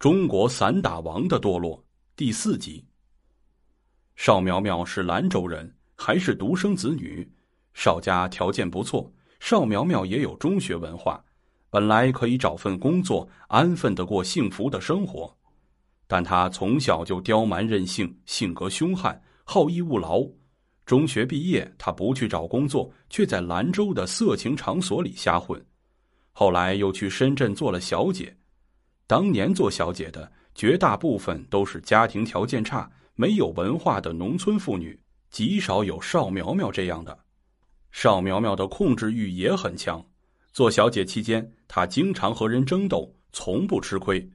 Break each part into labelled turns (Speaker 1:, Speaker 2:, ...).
Speaker 1: 中国散打王的堕落第四集。邵苗苗是兰州人，还是独生子女，邵家条件不错，邵苗苗也有中学文化，本来可以找份工作，安分的过幸福的生活，但她从小就刁蛮任性，性格凶悍，好逸恶劳。中学毕业，她不去找工作，却在兰州的色情场所里瞎混，后来又去深圳做了小姐。当年做小姐的绝大部分都是家庭条件差、没有文化的农村妇女，极少有邵苗苗这样的。邵苗苗的控制欲也很强，做小姐期间，她经常和人争斗，从不吃亏。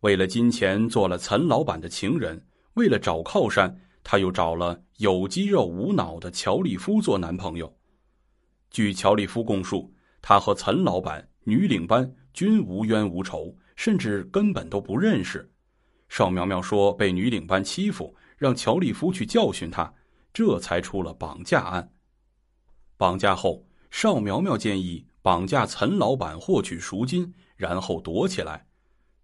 Speaker 1: 为了金钱，做了岑老板的情人；为了找靠山，她又找了有肌肉无脑的乔立夫做男朋友。据乔立夫供述，他和岑老板、女领班均无冤无仇。甚至根本都不认识。邵苗苗说被女领班欺负，让乔立夫去教训她，这才出了绑架案。绑架后，邵苗苗建议绑架岑老板获取赎金，然后躲起来。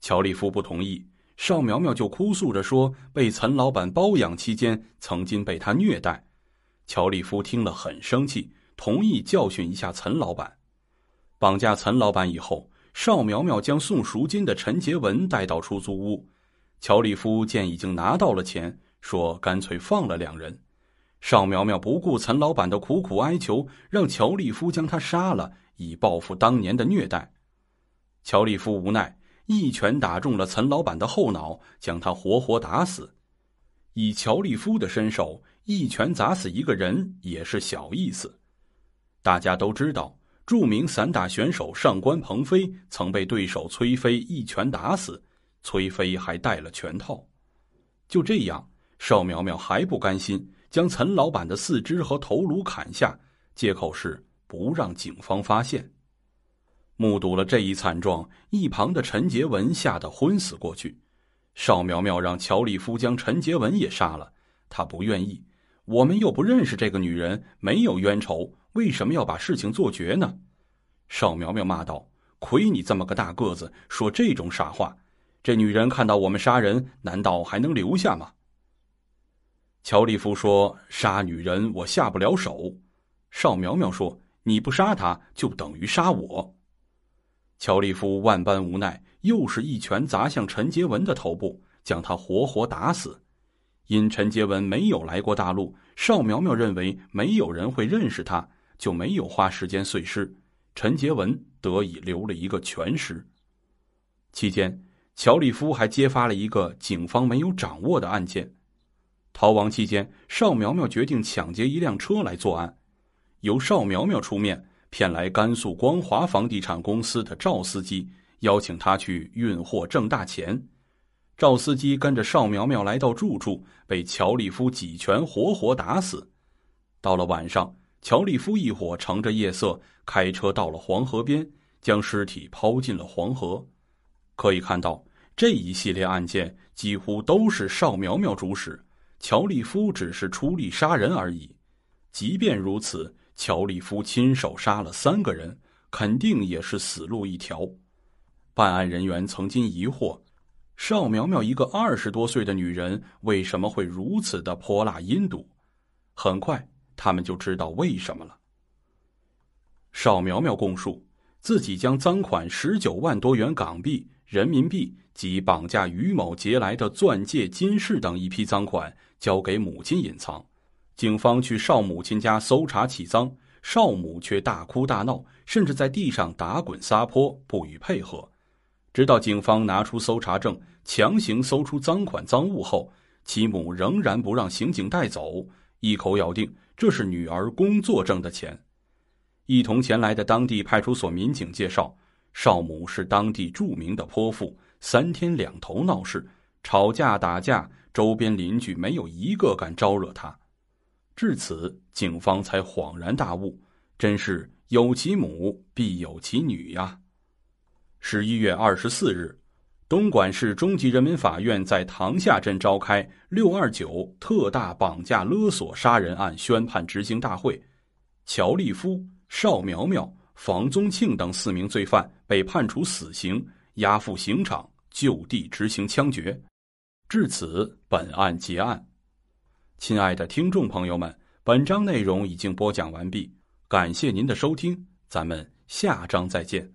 Speaker 1: 乔立夫不同意，邵苗苗就哭诉着说被岑老板包养期间曾经被他虐待。乔立夫听了很生气，同意教训一下岑老板。绑架岑老板以后。邵苗苗将送赎金的陈杰文带到出租屋，乔立夫见已经拿到了钱，说干脆放了两人。邵苗苗不顾岑老板的苦苦哀求，让乔立夫将他杀了，以报复当年的虐待。乔立夫无奈，一拳打中了岑老板的后脑，将他活活打死。以乔立夫的身手，一拳砸死一个人也是小意思。大家都知道。著名散打选手上官鹏飞曾被对手崔飞一拳打死，崔飞还戴了拳套。就这样，邵苗苗还不甘心，将岑老板的四肢和头颅砍下，借口是不让警方发现。目睹了这一惨状，一旁的陈杰文吓得昏死过去。邵苗苗让乔立夫将陈杰文也杀了，他不愿意。我们又不认识这个女人，没有冤仇。为什么要把事情做绝呢？邵苗苗骂道：“亏你这么个大个子，说这种傻话！这女人看到我们杀人，难道还能留下吗？”乔立夫说：“杀女人我下不了手。”邵苗苗说：“你不杀她，就等于杀我。”乔立夫万般无奈，又是一拳砸向陈杰文的头部，将他活活打死。因陈杰文没有来过大陆，邵苗苗认为没有人会认识他。就没有花时间碎尸，陈杰文得以留了一个全尸。期间，乔立夫还揭发了一个警方没有掌握的案件。逃亡期间，邵苗苗决定抢劫一辆车来作案，由邵苗苗出面骗来甘肃光华房地产公司的赵司机，邀请他去运货挣大钱。赵司机跟着邵苗苗来到住处，被乔立夫几拳活活打死。到了晚上。乔立夫一伙乘着夜色开车到了黄河边，将尸体抛进了黄河。可以看到，这一系列案件几乎都是邵苗苗主使，乔立夫只是出力杀人而已。即便如此，乔立夫亲手杀了三个人，肯定也是死路一条。办案人员曾经疑惑：邵苗苗一个二十多岁的女人，为什么会如此的泼辣阴毒？很快。他们就知道为什么了。邵苗苗供述，自己将赃款十九万多元港币、人民币及绑架于某劫来的钻戒、金饰等一批赃款交给母亲隐藏。警方去邵母亲家搜查起赃，邵母却大哭大闹，甚至在地上打滚撒泼，不予配合。直到警方拿出搜查证，强行搜出赃款赃物后，其母仍然不让刑警带走，一口咬定。这是女儿工作挣的钱。一同前来的当地派出所民警介绍，邵母是当地著名的泼妇，三天两头闹事，吵架打架，周边邻居没有一个敢招惹她。至此，警方才恍然大悟，真是有其母必有其女呀。十一月二十四日。东莞市中级人民法院在塘下镇召开“六二九”特大绑架勒索杀人案宣判执行大会，乔立夫、邵苗苗、房宗庆等四名罪犯被判处死刑，押赴刑场就地执行枪决。至此，本案结案。亲爱的听众朋友们，本章内容已经播讲完毕，感谢您的收听，咱们下章再见。